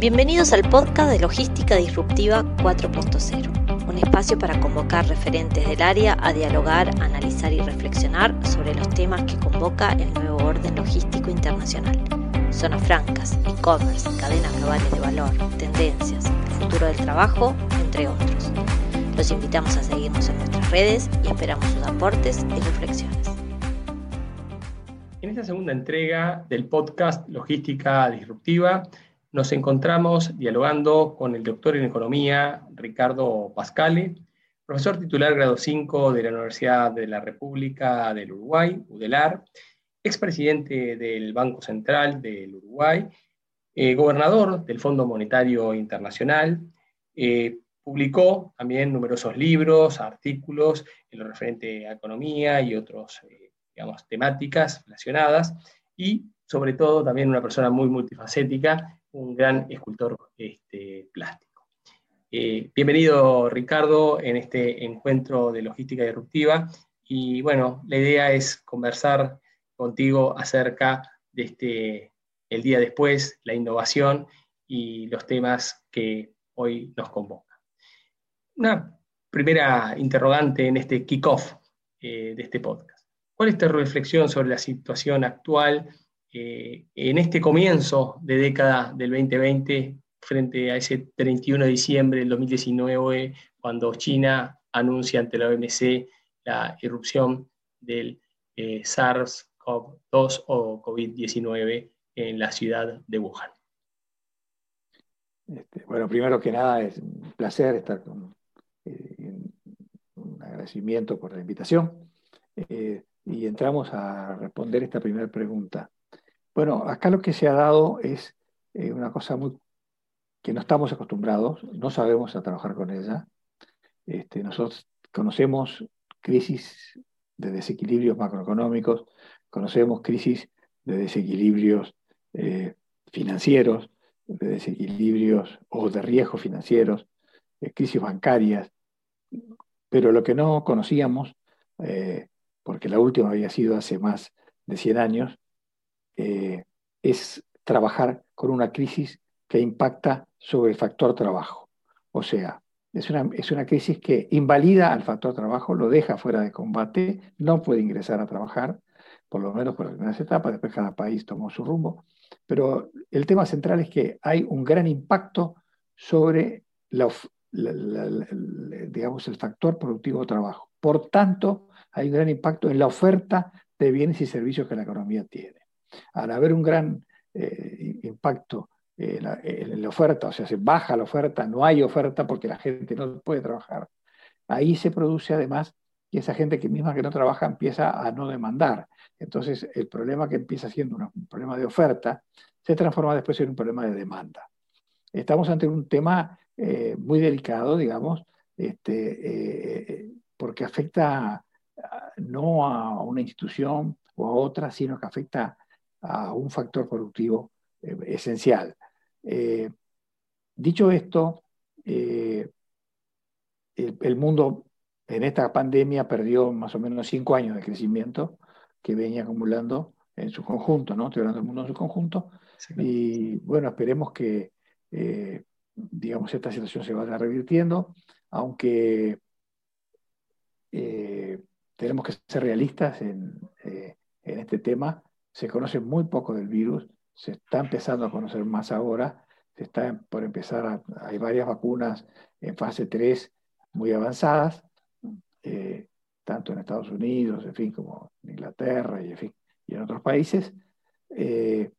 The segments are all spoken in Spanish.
Bienvenidos al podcast de Logística Disruptiva 4.0, un espacio para convocar referentes del área a dialogar, analizar y reflexionar sobre los temas que convoca el nuevo orden logístico internacional. Zonas francas, e-commerce, cadenas globales de valor, tendencias, el futuro del trabajo, entre otros. Los invitamos a seguirnos en nuestras redes y esperamos sus aportes y reflexiones. En esta segunda entrega del podcast Logística Disruptiva, nos encontramos dialogando con el doctor en Economía, Ricardo Pascale, profesor titular grado 5 de la Universidad de la República del Uruguay, UDELAR, expresidente del Banco Central del Uruguay, eh, gobernador del Fondo Monetario Internacional, eh, publicó también numerosos libros, artículos en lo referente a economía y otras eh, temáticas relacionadas, y sobre todo también una persona muy multifacética un gran escultor este, plástico. Eh, bienvenido, Ricardo, en este encuentro de logística disruptiva. Y bueno, la idea es conversar contigo acerca de este, el día después, la innovación y los temas que hoy nos convocan. Una primera interrogante en este kickoff eh, de este podcast. ¿Cuál es tu reflexión sobre la situación actual eh, en este comienzo de década del 2020, frente a ese 31 de diciembre del 2019, cuando China anuncia ante la OMC la irrupción del eh, SARS-CoV-2 o COVID-19 en la ciudad de Wuhan. Este, bueno, primero que nada es un placer estar con eh, un agradecimiento por la invitación y entramos a responder esta primera pregunta. Bueno, acá lo que se ha dado es eh, una cosa muy que no estamos acostumbrados, no sabemos a trabajar con ella. Este, nosotros conocemos crisis de desequilibrios macroeconómicos, conocemos crisis de desequilibrios eh, financieros, de desequilibrios o de riesgos financieros, de crisis bancarias, pero lo que no conocíamos, eh, porque la última había sido hace más de 100 años, eh, es trabajar con una crisis que impacta sobre el factor trabajo. O sea, es una, es una crisis que invalida al factor trabajo, lo deja fuera de combate, no puede ingresar a trabajar, por lo menos por primeras etapas, después cada país tomó su rumbo. Pero el tema central es que hay un gran impacto sobre digamos, el factor productivo de trabajo. Por tanto, hay un gran impacto en la oferta de bienes y servicios que la economía tiene al haber un gran eh, impacto en la, oferta, o sea, se baja la oferta, no hay oferta porque la gente no puede trabajar, ahí se produce además que esa gente que misma que no trabaja empieza a no demandar. Entonces, el problema que empieza siendo un problema de oferta se transforma después en un problema de demanda. Estamos ante un tema eh, muy delicado, digamos, este, eh, porque afecta no a una institución o a otra, sino que afecta a un factor productivo eh, esencial. Eh, dicho esto, eh, el, mundo en esta pandemia perdió más o menos cinco años de crecimiento que venía acumulando en su conjunto, ¿no? Estoy hablando del mundo en su conjunto. Y bueno, esperemos que, digamos, esta situación se vaya revirtiendo, aunque tenemos que ser realistas en, en este tema se conoce muy poco del virus, se está empezando a conocer más ahora, se está por empezar, hay varias vacunas en fase 3 muy avanzadas, eh, tanto en Estados Unidos, en fin, como en Inglaterra y en, fin, y en otros países, eh,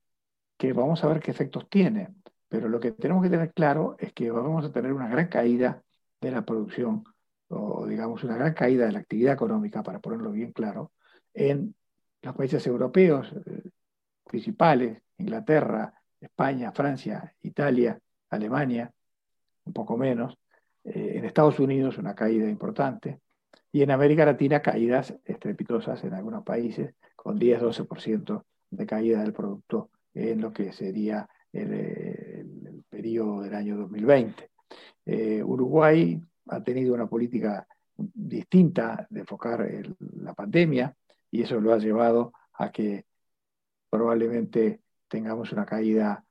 que vamos a ver qué efectos tiene. Pero lo que tenemos que tener claro es que vamos a tener una gran caída de la producción, o digamos una gran caída de la actividad económica, para ponerlo bien claro, en los países europeos eh, principales, Inglaterra, España, Francia, Italia, Alemania, un poco menos, eh, en Estados Unidos una caída importante, y en América Latina caídas estrepitosas en algunos países, con 10-12% de caída del producto en lo que sería el, periodo del año 2020. Eh, Uruguay ha tenido una política distinta de enfocar la pandemia, y eso lo ha llevado a que probablemente tengamos una caída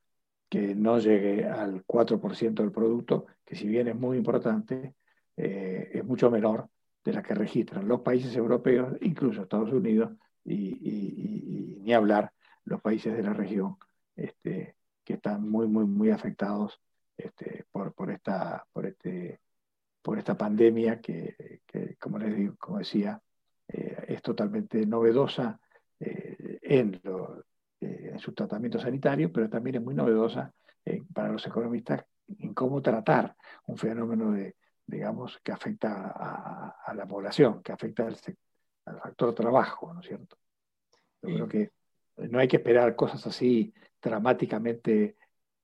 que no llegue al 4% del producto, que si bien es muy importante, eh, es mucho menor de la que registran los países europeos, incluso Estados Unidos, y, ni hablar los países de la región este, que están muy, muy, muy afectados este, por, por, esta, por, este, por esta pandemia que, como les digo, como decía, es totalmente novedosa eh, en, eh, en, su tratamiento sanitario, pero también es muy novedosa para los economistas en cómo tratar un fenómeno de, digamos, que afecta a, la población, que afecta al, al, factor trabajo, ¿no es cierto? Yo creo que no hay que esperar cosas así dramáticamente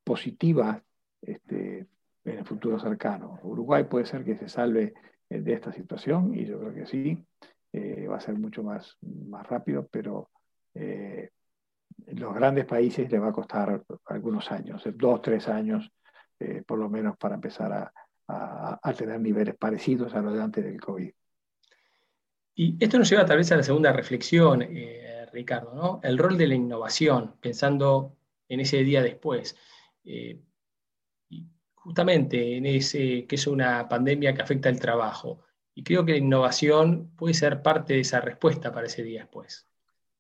positivas este, en el futuro cercano. Uruguay puede ser que se salve eh, de esta situación y yo creo que sí, eh, va a ser mucho más, más rápido, pero eh, los grandes países le va a costar algunos años, dos, tres años, por lo menos para empezar a, a, tener niveles parecidos a los de antes del COVID. Y esto nos lleva tal vez a la segunda reflexión, Ricardo, ¿no? El rol de la innovación, pensando en ese día después justamente en ese que es una pandemia que afecta el trabajo. Y creo que la innovación puede ser parte de esa respuesta para ese día después.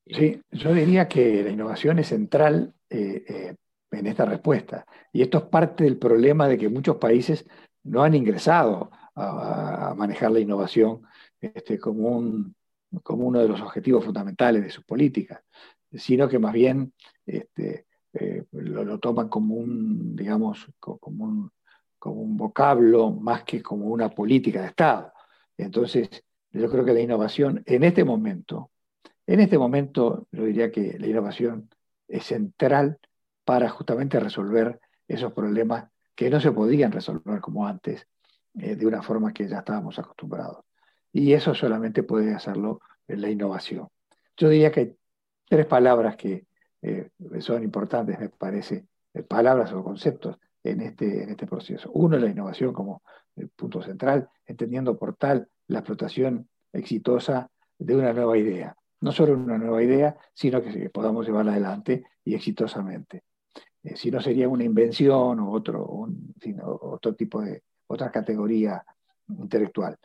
Sí, yo diría que la innovación es central eh, eh, en esta respuesta. Y esto es parte del problema de que muchos países no han ingresado a, manejar la innovación este, como, un, como uno de los objetivos fundamentales de sus políticas, sino que más bien este, eh, lo, toman como un, digamos, como un, como un vocablo más que como una política de Estado. Entonces, yo creo que la innovación en este momento, en este momento yo diría que la innovación es central para justamente resolver esos problemas que no se podían resolver como antes, eh, de una forma que ya estábamos acostumbrados. Y eso solamente puede hacerlo la innovación. Yo diría que hay tres palabras que eh, son importantes, me parece, eh, palabras o conceptos en este, en este proceso. Uno, la innovación como el punto central, entendiendo por tal la explotación exitosa de una nueva idea. No solo una nueva idea, sino que podamos llevarla adelante y exitosamente. Eh, si no sería una invención o otro, otro tipo de, otra categoría intelectual.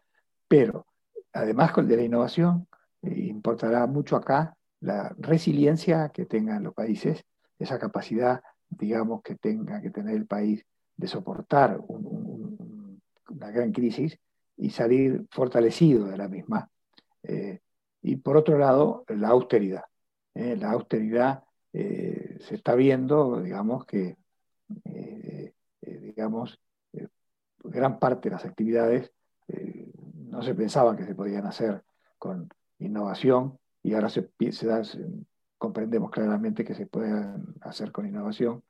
Pero además de la innovación, importará mucho acá la resiliencia que tengan los países, esa capacidad, digamos, que tenga que tener el país de soportar una gran crisis y salir fortalecido de la misma. Eh, y por otro lado, la austeridad. Eh, la austeridad eh, se está viendo, digamos, que digamos, gran parte de las actividades no se pensaban que se podían hacer con innovación y ahora se, comprendemos claramente que se puede hacer con innovación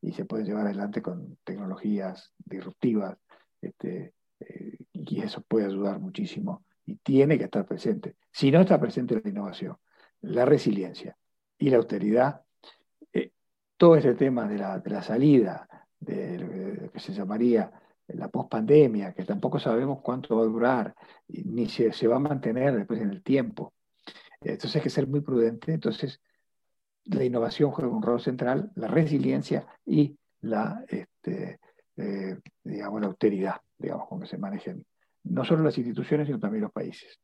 y se puede llevar adelante con tecnologías disruptivas este, eh, y eso puede ayudar muchísimo y tiene que estar presente. Si no está presente la innovación, la resiliencia y la austeridad, eh, todo este tema de la, de la salida, de lo que se llamaría la pospandemia, que tampoco sabemos cuánto va a durar, ni se, se va a mantener después en el tiempo, entonces hay que ser muy prudente. Entonces, la innovación juega un rol central, la resiliencia y la, este, eh, digamos, la austeridad, digamos, con que se manejen no solo las instituciones, sino también los países.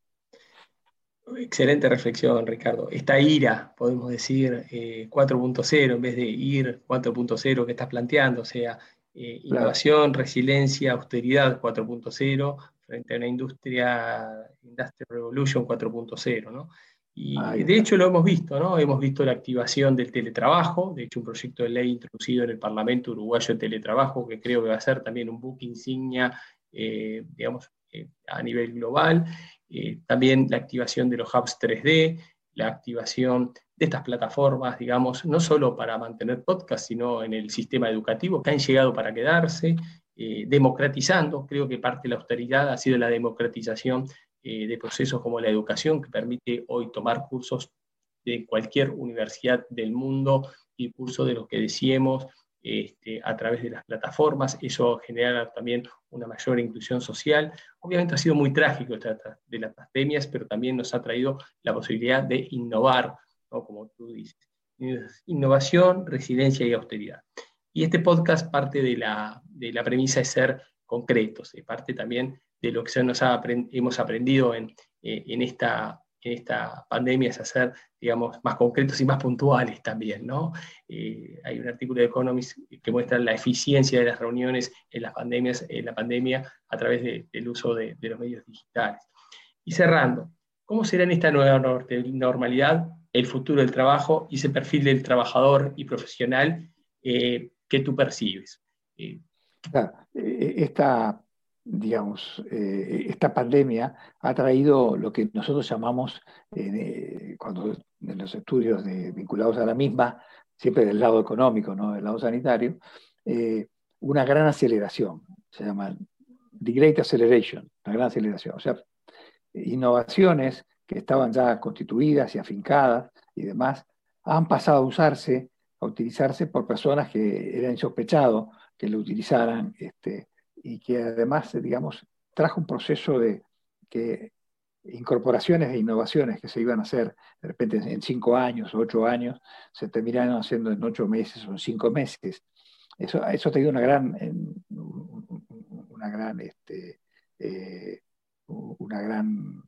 Excelente reflexión, Ricardo. Esta ira, podemos decir, 4.0 eh, en vez de ir 4.0 que estás planteando, o sea, eh, innovación, resiliencia, austeridad 4.0 frente a una industria, Industrial Revolution 4.0, ¿no? Y de hecho lo hemos visto, ¿no? Hemos visto la activación del teletrabajo, de hecho un proyecto de ley introducido en el Parlamento Uruguayo de Teletrabajo, que creo que va a ser también un book insignia, eh, digamos, eh, a nivel global. Eh, también la activación de los hubs 3D, la activación de estas plataformas, digamos, no solo para mantener podcast, sino en el sistema educativo, que han llegado para quedarse, democratizando, creo que parte de la austeridad ha sido la democratización eh, de procesos como la educación, que permite hoy tomar cursos de cualquier universidad del mundo y cursos de los que decíamos este, a través de las plataformas. Eso genera también una mayor inclusión social. Obviamente ha sido muy trágico de las pandemias, pero también nos ha traído la posibilidad de innovar, como tú dices. Innovación, resiliencia y austeridad. Y este podcast parte de la, de la premisa de ser concretos, parte también de lo que nos hemos aprendido en, eh, en esta pandemia es hacer, digamos, más concretos y más puntuales también, ¿no? Eh, hay un artículo de Economist que muestra la eficiencia de las reuniones en las pandemias, en la pandemia a través del uso de, los medios digitales. Y cerrando, ¿cómo será en esta nueva normalidad el futuro del trabajo y ese perfil del trabajador y profesional eh, que tú percibes? esta, digamos, eh, esta pandemia ha traído lo que nosotros llamamos, eh, cuando en los estudios vinculados a la misma, siempre del lado económico, no del lado sanitario, eh, una gran aceleración, se llama The Great Acceleration, una gran aceleración, o sea, innovaciones que estaban ya constituidas y afincadas y demás, han pasado a usarse, a utilizarse por personas que eran insospechados que lo utilizaran, este, y que además, digamos, trajo un proceso de que incorporaciones e innovaciones que se iban a hacer de repente en cinco años ocho años, se terminaron haciendo en ocho meses o en cinco meses. Eso, eso ha tenido una gran, una gran, este, eh, una gran,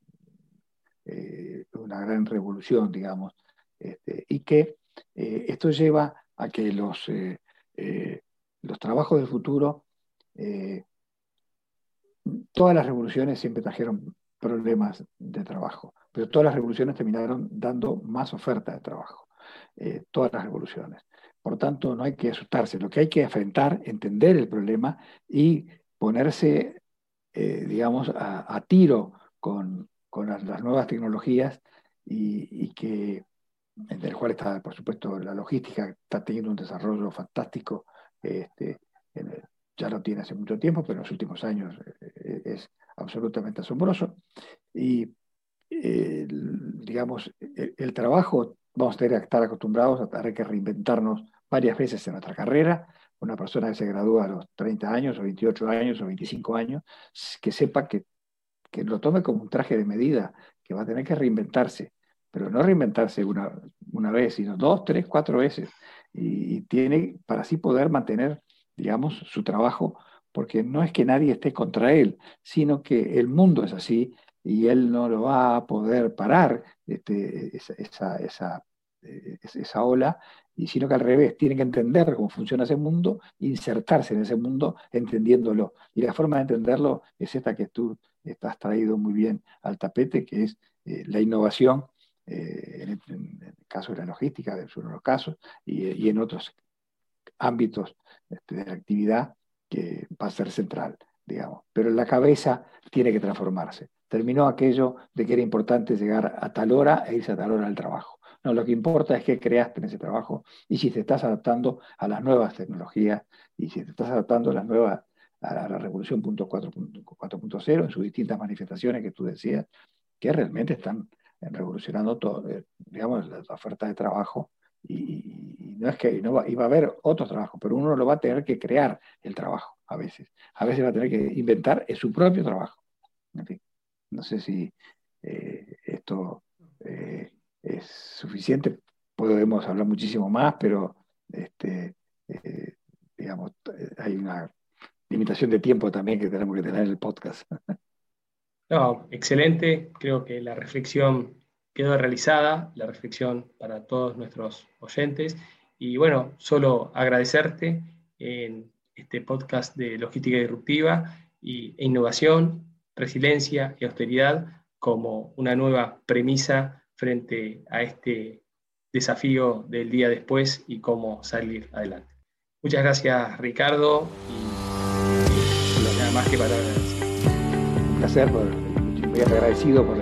eh, una gran revolución, digamos, este, y que eh, esto lleva a que los, los trabajos del futuro eh, todas las revoluciones siempre trajeron problemas de trabajo, pero todas las revoluciones terminaron dando más oferta de trabajo, eh, todas las revoluciones. Por tanto, no hay que asustarse, lo que hay que enfrentar, entender el problema y ponerse, eh, digamos, a, tiro con, las, nuevas tecnologías y, que, entre el cual está, por supuesto, la logística, está teniendo un desarrollo fantástico este, ya lo tiene hace mucho tiempo, pero en los últimos años eh, eh, es absolutamente asombroso. Y, digamos, el, trabajo, vamos a tener que estar acostumbrados a tener que reinventarnos varias veces en nuestra carrera. Una persona que se gradúa a los 30 años, o 28 años, o 25 años, que sepa que, que lo tome como un traje de medida, que va a tener que reinventarse, pero no reinventarse una, una vez, sino dos, tres, cuatro veces. Y, y tiene para así poder mantener digamos, su trabajo, porque no es que nadie esté contra él, sino que el mundo es así y él no lo va a poder parar este, esa, esa, esa, ola, y sino que al revés, tiene que entender cómo funciona ese mundo, insertarse en ese mundo entendiéndolo. Y la forma de entenderlo es esta que tú estás traído muy bien al tapete, que es eh, la innovación, eh, en, el, caso de la logística, de los casos, y en otros ámbitos este, de la actividad que va a ser central, digamos. Pero la cabeza tiene que transformarse. Terminó aquello de que era importante llegar a tal hora e irse a tal hora al trabajo. No, lo que importa es que creaste en ese trabajo y si te estás adaptando a las nuevas tecnologías y si te estás adaptando a las nuevas a la, revolución 4.0 en sus distintas manifestaciones que tú decías, que realmente están revolucionando todo, eh, digamos, la oferta de trabajo y, no es que no va, a haber otro trabajo, pero uno lo va a tener que crear el trabajo a veces. A veces va a tener que inventar su propio trabajo. no sé si eh, esto eh, es suficiente. Podemos hablar muchísimo más, pero este, eh, digamos, hay una limitación de tiempo también que tenemos que tener en el podcast. No, excelente. Creo que la reflexión quedó realizada la reflexión para todos nuestros oyentes. Y bueno, solo agradecerte en este podcast de logística disruptiva y, e innovación, resiliencia y austeridad como una nueva premisa frente a este desafío del día después y cómo salir adelante. Muchas gracias Ricardo y, nada más que para agradecer. Un placer, muy agradecido por